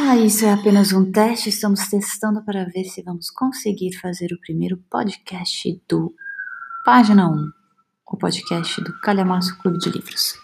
Ah, isso é apenas um teste. Estamos testando para ver se vamos conseguir fazer o primeiro podcast do Página 1, o podcast do Calhamaço Clube de Livros.